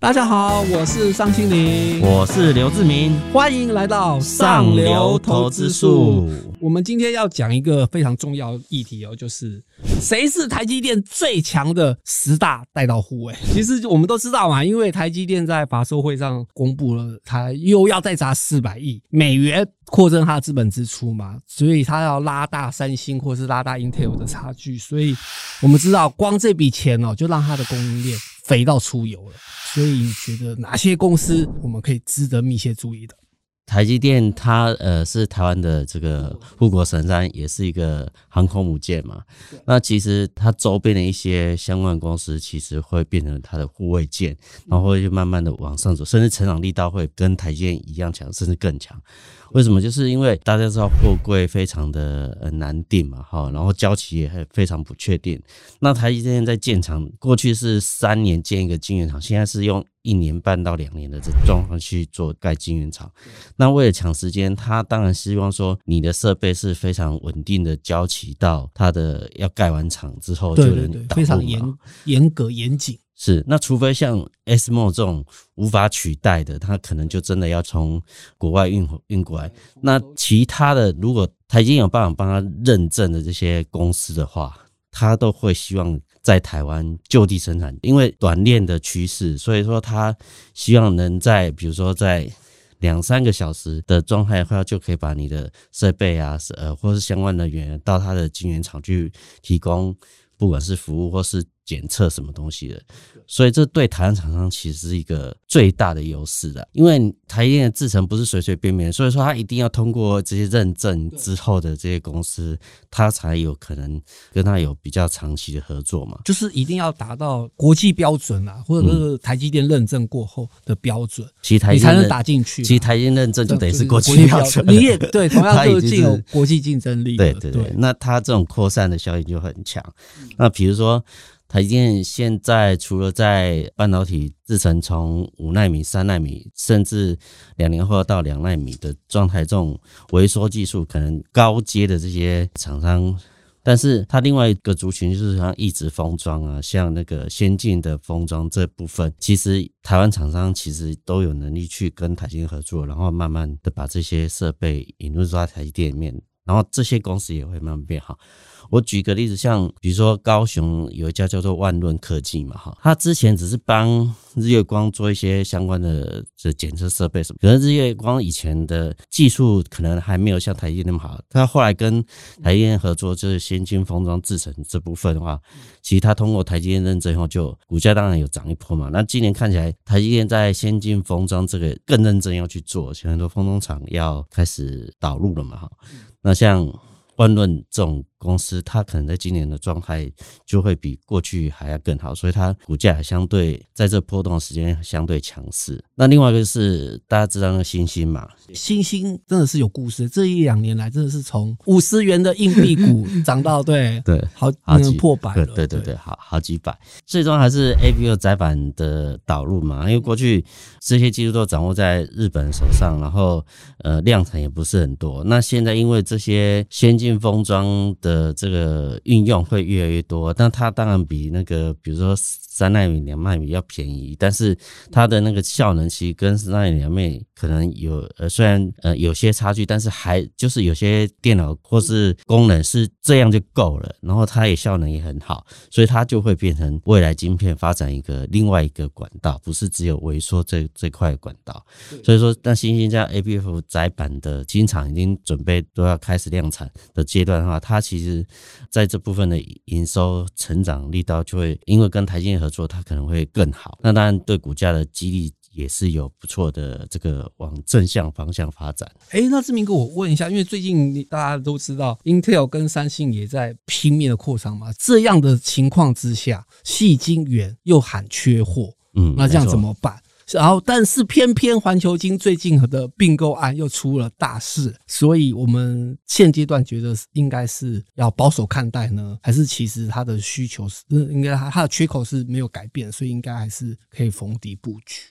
大家好，我是尚青林，我是刘志明，欢迎来到上流投资术。我们今天要讲一个非常重要议题哦，就是谁是台积电最强的十大带刀护卫。其实我们都知道嘛，因为台积电在法说会上公布了，它又要再砸四百亿美元扩增它的资本支出嘛，所以它要拉大三星或是拉大 Intel 的差距。所以我们知道，光这笔钱哦，就让它的供应链肥到出油了。所以你觉得哪些公司我们可以值得密切注意的？台积电它呃是台湾的这个护国神山，也是一个航空母舰嘛。那其实它周边的一些相关公司，其实会变成它的护卫舰，然后就慢慢的往上走，甚至成长力道会跟台积电一样强，甚至更强。为什么？就是因为大家知道货柜非常的呃难定嘛，哈，然后交期也非常不确定。那台积电在建厂，过去是三年建一个晶圆厂，现在是用一年半到两年的这状况去做盖晶圆厂。那为了抢时间，他当然希望说你的设备是非常稳定的交期到它的要盖完厂之后就能非常严严格严谨。是，那除非像 SMO 这种无法取代的，它可能就真的要从国外运运过来。那其他的，如果他已经有办法帮他认证的这些公司的话，他都会希望在台湾就地生产，因为短链的趋势，所以说他希望能在比如说在两三个小时的状态下，就可以把你的设备啊，呃，或是相关人员到他的晶圆厂去提供，不管是服务或是。检测什么东西的，所以这对台湾厂商其实是一个最大的优势的，因为台积电的制程不是随随便便，所以说它一定要通过这些认证之后的这些公司，它才有可能跟它有比较长期的合作嘛。就是一定要达到国际标准啊，或者是台积电认证过后的标准，其实台你才能打进去。其实台积电认证就等于是国际标准，你也对，同样就具有国际竞争力。对对对，那它这种扩散的效应就很强。那比如说。台积电现在除了在半导体制成从五纳米、三纳米，甚至两年后到两纳米的状态，这种微缩技术可能高阶的这些厂商，但是它另外一个族群就是像一直封装啊，像那个先进的封装这部分，其实台湾厂商其实都有能力去跟台积电合作，然后慢慢的把这些设备引入到台积电里面，然后这些公司也会慢慢变好。我举个例子，像比如说高雄有一家叫做万润科技嘛，哈，他之前只是帮日月光做一些相关的这检测设备什么，可能日月光以前的技术可能还没有像台积电那么好，他后来跟台积电合作，就是先进封装制成这部分的话，其实他通过台积电认证后，就股价当然有涨一波嘛。那今年看起来，台积电在先进封装这个更认真要去做，现在很多封装厂要开始导入了嘛，哈，那像。万论这种公司，它可能在今年的状态就会比过去还要更好，所以它股价相对在这波动的时间相对强势。那另外一个是大家知道那个星星嘛，星星真的是有故事，这一两年来真的是从五十元的硬币股涨到对对好好几破百了，对对对，好好几百。最终还是 A B U 窄板的导入嘛，因为过去这些技术都掌握在日本手上，然后呃量产也不是很多。那现在因为这些先进封装的这个运用会越来越多，但它当然比那个，比如说。三纳米、两纳米要便宜，但是它的那个效能其实跟三纳米、两纳米可能有呃，虽然呃有些差距，但是还就是有些电脑或是功能是这样就够了，然后它也效能也很好，所以它就会变成未来晶片发展一个另外一个管道，不是只有萎缩这这块管道。所以说，那新兴这样 A B F 窄板的晶厂已经准备都要开始量产的阶段的话，它其实在这部分的营收成长力道就会因为跟台积电合。作它可能会更好，那当然对股价的激励也是有不错的这个往正向方向发展。哎，那志明哥，我问一下，因为最近大家都知道，Intel 跟三星也在拼命的扩张嘛，这样的情况之下，细晶圆又喊缺货，嗯，那这样怎么办？然后，但是偏偏环球金最近的并购案又出了大事，所以我们现阶段觉得应该是要保守看待呢，还是其实它的需求是应该它它的缺口是没有改变，所以应该还是可以逢低布局。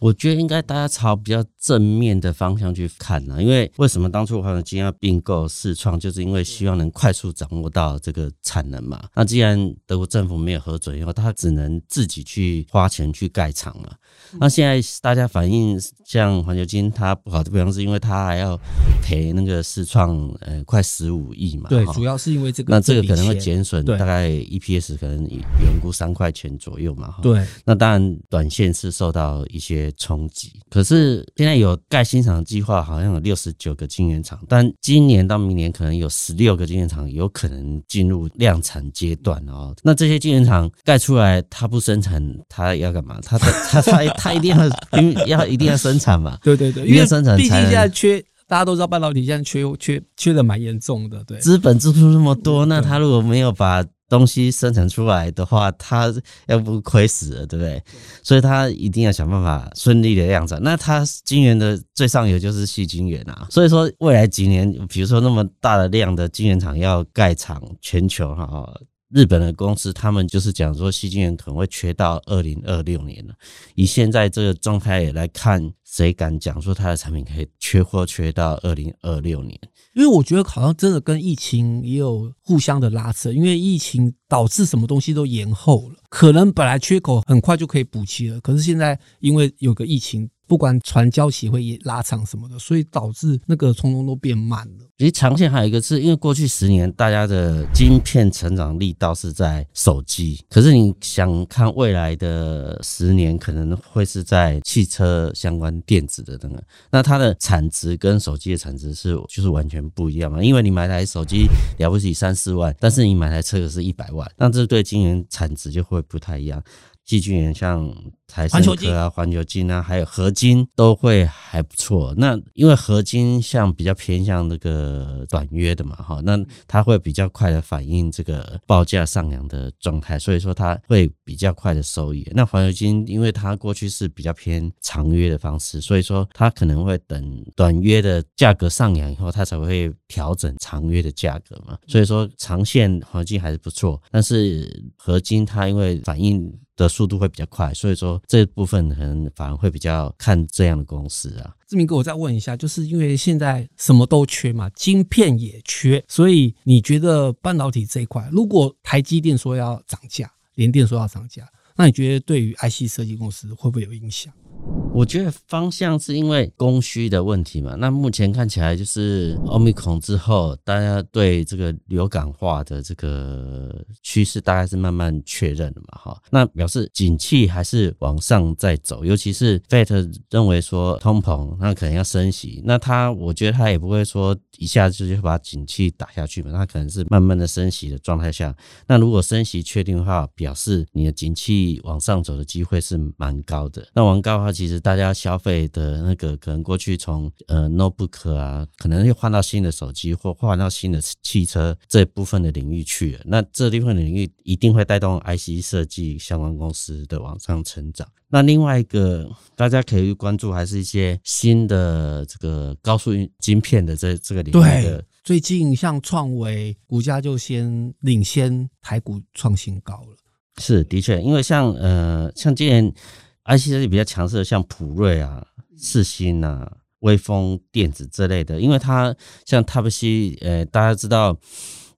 我觉得应该大家朝比较正面的方向去看呢，因为为什么当初环球金要并购世创，就是因为希望能快速掌握到这个产能嘛。那既然德国政府没有核准以后，他只能自己去花钱去盖厂嘛。那现在大家反映，像环球金它不好的地方，是因为它还要赔那个世创呃快十五亿嘛。对，主要是因为这个。那这个可能会减损大概 EPS 可能原估三块钱左右嘛。对。那当然短线是受到一些冲击，可是现在有盖新厂计划，好像有六十九个晶圆厂，但今年到明年可能有十六个晶圆厂有可能进入量产阶段哦。那这些晶圆厂盖出来，它不生产，它要干嘛？它它它它一定要因为要一定要生产嘛？对对对，因为生产毕竟现在缺，大家都知道半导体现在缺缺缺的蛮严重的。对，资本支出那么多，那他如果没有把东西生产出来的话，它要不亏死了，对不对？所以它一定要想办法顺利的量产。那它晶圆的最上游就是细晶圆啊，所以说未来几年，比如说那么大的量的晶圆厂要盖厂，全球哈，日本的公司他们就是讲说，细晶圆可能会缺到二零二六年了。以现在这个状态来看，谁敢讲说他的产品可以缺货缺到二零二六年？因为我觉得好像真的跟疫情也有互相的拉扯，因为疫情导致什么东西都延后了，可能本来缺口很快就可以补齐了，可是现在因为有个疫情。不管传交期会拉长什么的，所以导致那个通通都变慢了。其实长线还有一个是因为过去十年大家的晶片成长力倒是在手机，可是你想看未来的十年可能会是在汽车相关电子的那个，那它的产值跟手机的产值是就是完全不一样嘛。因为你买台手机了不起三四万，但是你买台车可是一百万，那这对经营产值就会不太一样。细菌源像台盛科啊、环球金啊，还有合金都会还不错。那因为合金像比较偏向那个短约的嘛，哈，那它会比较快的反映这个报价上扬的状态，所以说它会比较快的收益。那环球金因为它过去是比较偏长约的方式，所以说它可能会等短约的价格上扬以后，它才会调整长约的价格嘛。所以说长线黄金还是不错，但是合金它因为反应。的速度会比较快，所以说这部分可能反而会比较看这样的公司啊。志明哥，我再问一下，就是因为现在什么都缺嘛，晶片也缺，所以你觉得半导体这一块，如果台积电说要涨价，联电说要涨价，那你觉得对于 IC 设计公司会不会有影响？我觉得方向是因为供需的问题嘛。那目前看起来就是奥密克之后，大家对这个流感化的这个趋势大概是慢慢确认了嘛。哈，那表示景气还是往上在走，尤其是 Fed 认为说通膨，那可能要升息。那他我觉得他也不会说一下子就把景气打下去嘛，他可能是慢慢的升息的状态下。那如果升息确定的话，表示你的景气往上走的机会是蛮高的。那往高的话，其实大家消费的那个可能过去从呃 notebook 啊，可能又换到新的手机或换到新的汽车这部分的领域去了。那这部分领域一定会带动 IC 设计相关公司的往上成长。那另外一个大家可以关注，还是一些新的这个高速晶片的这这个领域的。最近像创维股价就先领先台股创新高了。是的确，因为像呃像今年。IC 设计比较强势的，像普瑞啊、四新啊、威风电子之类的，因为它像 Type C，呃，大家知道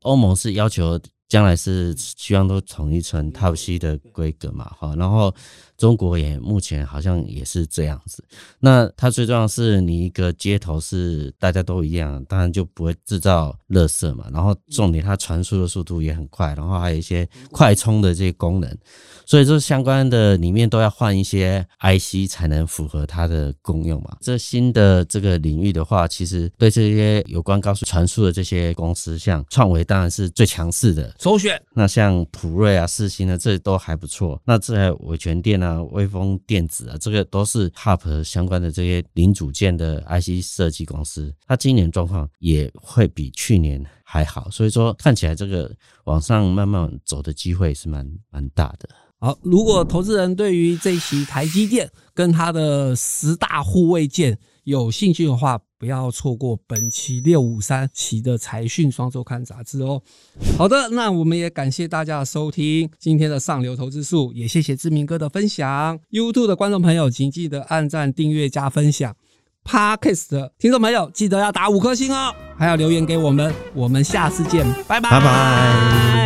欧盟是要求将来是希望都统一成 Type C 的规格嘛，哈，然后。中国也目前好像也是这样子，那它最重要是你一个接头是大家都一样，当然就不会制造垃圾嘛。然后重点它传输的速度也很快，然后还有一些快充的这些功能，所以说相关的里面都要换一些 IC 才能符合它的功用嘛。这新的这个领域的话，其实对这些有关高速传输的这些公司，像创维当然是最强势的首选。那像普瑞啊、四星啊，这都还不错。那这伟全电啊。威风电子啊，这个都是 HAP 相关的这些零组件的 IC 设计公司，它今年状况也会比去年还好，所以说看起来这个往上慢慢走的机会是蛮蛮大的。好，如果投资人对于这期台积电跟它的十大护卫舰有兴趣的话，不要错过本期六五三期的财讯双周刊杂志哦。好的，那我们也感谢大家的收听今天的上流投资术，也谢谢志明哥的分享。YouTube 的观众朋友，请记得按赞、订阅、加分享。Podcast 的听众朋友，记得要打五颗星哦，还要留言给我们。我们下次见，拜拜拜。